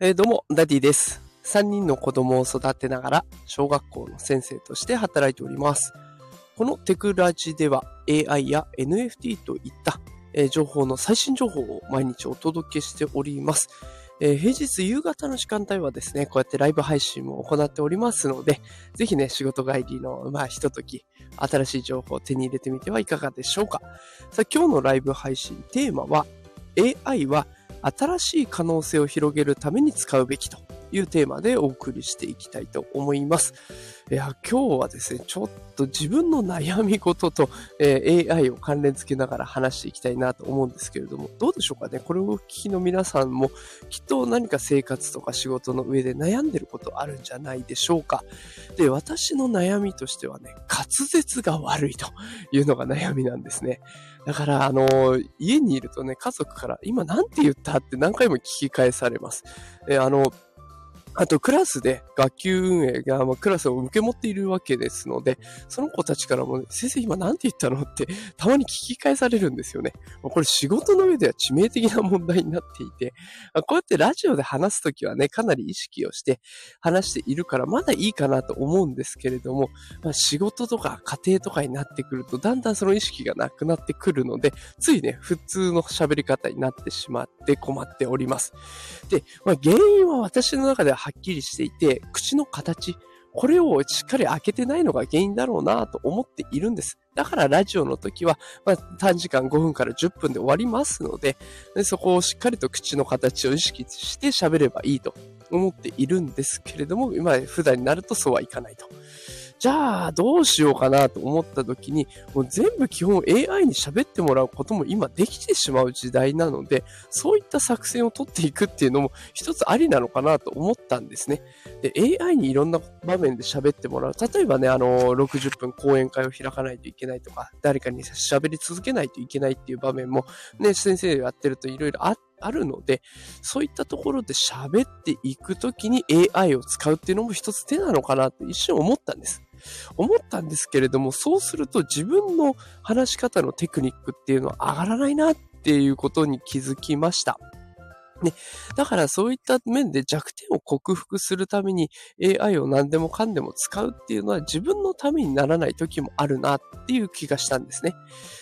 えー、どうも、ダディです。3人の子供を育てながら、小学校の先生として働いております。このテクラジでは AI や NFT といった、えー、情報の最新情報を毎日お届けしております。えー、平日夕方の時間帯はですね、こうやってライブ配信も行っておりますので、ぜひね、仕事帰りの、まあ、ひととき、新しい情報を手に入れてみてはいかがでしょうか。さあ、今日のライブ配信テーマは、AI は新しい可能性を広げるために使うべきと。いうテーマでお送りしていきたいと思います。いや、今日はですね、ちょっと自分の悩み事と、えー、AI を関連付けながら話していきたいなと思うんですけれども、どうでしょうかね？これをお聞きの皆さんも、きっと何か生活とか仕事の上で悩んでることあるんじゃないでしょうか？で、私の悩みとしてはね、滑舌が悪いというのが悩みなんですね。だから、あの、家にいるとね、家族から、今なんて言ったって何回も聞き返されます。えあの、あと、クラスで学級運営が、まあ、クラスを受け持っているわけですので、その子たちからも、ね、先生今何て言ったのって、たまに聞き返されるんですよね。まあこれ仕事の上では致命的な問題になっていて、まあこうやってラジオで話すときはね、かなり意識をして話しているから、まだいいかなと思うんですけれども、まあ、仕事とか家庭とかになってくると、だんだんその意識がなくなってくるので、ついね、普通の喋り方になってしまって困っております。で、まあ、原因は私の中でははっきりしていて、口の形、これをしっかり開けてないのが原因だろうなと思っているんです。だからラジオの時は、まあ、短時間5分から10分で終わりますのでで、そこをしっかりと口の形を意識して喋ればいいと思っているんですけれども、今普段になるとそうはいかないと。じゃあどうしようかなと思った時に、もう全部基本 AI に喋ってもらうことも今できてしまう時代なので、そういった作戦を取っていくっていうのも一つありなのかなと思ったんですね。で、AI にいろんな場面で喋ってもらう。例えばね、あの、60分講演会を開かないといけないとか、誰かに喋り続けないといけないっていう場面も、ね、先生やってるといろいろああるので、そういったところで喋っていくときに AI を使うっていうのも一つ手なのかなって一瞬思ったんです。思ったんですけれども、そうすると自分の話し方のテクニックっていうのは上がらないなっていうことに気づきました。ね。だからそういった面で弱点を克服するために AI を何でもかんでも使うっていうのは自分のためにならない時もあるなっていう気がしたんですね。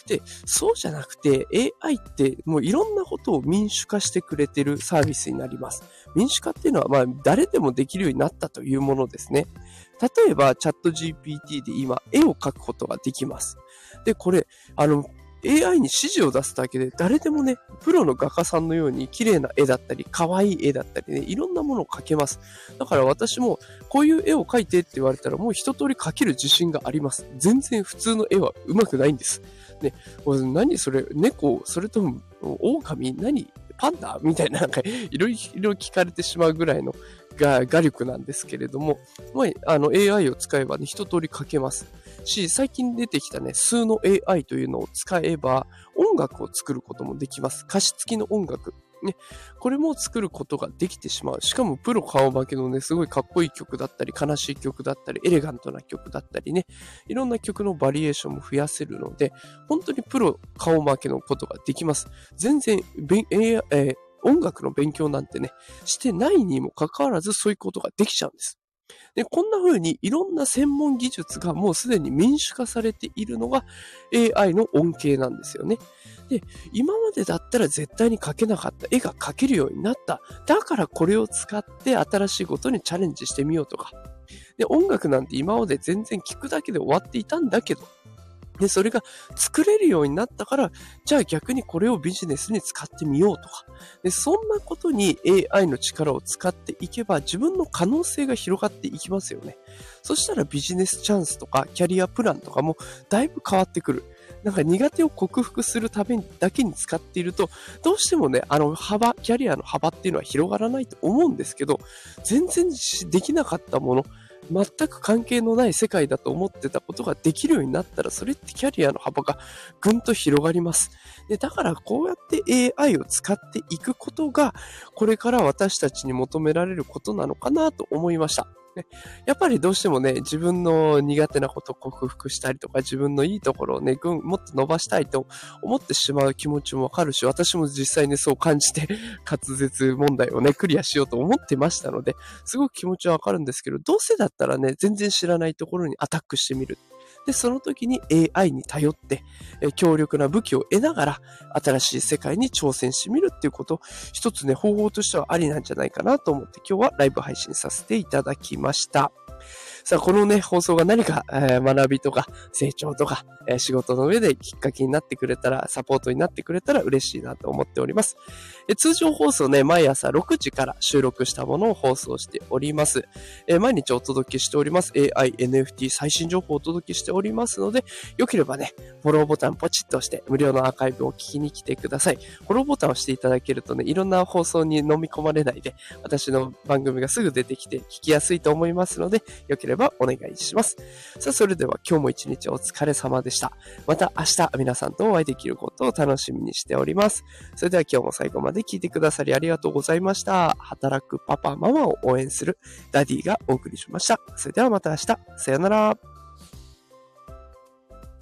で、そうじゃなくて AI ってもういろんなことを民主化してくれてるサービスになります。民主化っていうのはまあ誰でもできるようになったというものですね。例えばチャット GPT で今絵を描くことができます。で、これ、あの、AI に指示を出すだけで誰でもね、プロの画家さんのように綺麗な絵だったり、可愛い絵だったりね、いろんなものを描けます。だから私もこういう絵を描いてって言われたらもう一通り描ける自信があります。全然普通の絵は上手くないんです。ね、何それ、猫、それとも狼、何パンダ？みたいな、なんか、いろいろ聞かれてしまうぐらいのが画力なんですけれども、まあ、あの AI を使えばね、一通り書けます。し、最近出てきたね、数の AI というのを使えば、音楽を作ることもできます。歌詞付きの音楽。ね、これも作ることができてしまう。しかもプロ顔負けのね、すごいかっこいい曲だったり、悲しい曲だったり、エレガントな曲だったりね、いろんな曲のバリエーションも増やせるので、本当にプロ顔負けのことができます。全然、えー、音楽の勉強なんてね、してないにもかかわらずそういうことができちゃうんです。で、こんな風にいろんな専門技術がもうすでに民主化されているのが AI の恩恵なんですよね。で、今までだったら絶対に描けなかった絵が描けるようになった。だからこれを使って新しいことにチャレンジしてみようとか。で、音楽なんて今まで全然聞くだけで終わっていたんだけど、で、それが作れるようになったから、じゃあ逆にこれをビジネスに使ってみようとか。で、そんなことに AI の力を使っていけば自分の可能性が広がっていきますよね。そしたらビジネスチャンスとかキャリアプランとかもだいぶ変わってくる。なんか苦手を克服するためだけに使っていると、どうしてもね、あの幅、キャリアの幅っていうのは広がらないと思うんですけど、全然できなかったもの、全く関係のない世界だと思ってたことができるようになったら、それってキャリアの幅がぐんと広がります。で、だからこうやって AI を使っていくことが、これから私たちに求められることなのかなと思いました。ね。やっぱりどうしてもね、自分の苦手なことを克服したりとか、自分のいいところをね、もっと伸ばしたいと思ってしまう気持ちもわかるし、私も実際に、そう感じて、滑舌問題をね、クリアしようと思ってましたので、すごく気持ちはわかるんですけど、どうせだったらね、全然知らないところにアタックしてみる。で、その時に AI に頼って、え強力な武器を得ながら、新しい世界に挑戦してみるっていうこと、一つね、方法としてはありなんじゃないかなと思って今日はライブ配信させていただきました。さあ、このね、放送が何か、えー、学びとか成長とか、えー、仕事の上できっかけになってくれたら、サポートになってくれたら嬉しいなと思っております。え通常放送ね、毎朝6時から収録したものを放送しております。え毎日お届けしております。AI、NFT 最新情報をお届けしておりますので、よければね、フォローボタンポチッとして無料のアーカイブを聞きに来てください。フォローボタンを押していただけるとね、いろんな放送に飲み込まれないで、私の番組がすぐ出てきて聞きやすいと思いますので、よければばお願いします。さあ、それでは今日も一日お疲れ様でした。また明日皆さんとお会いできることを楽しみにしております。それでは今日も最後までで聞いてくださりありがとうございました。働くパパ、ママを応援するダディがお送りしました。それではまた明日。さよなら。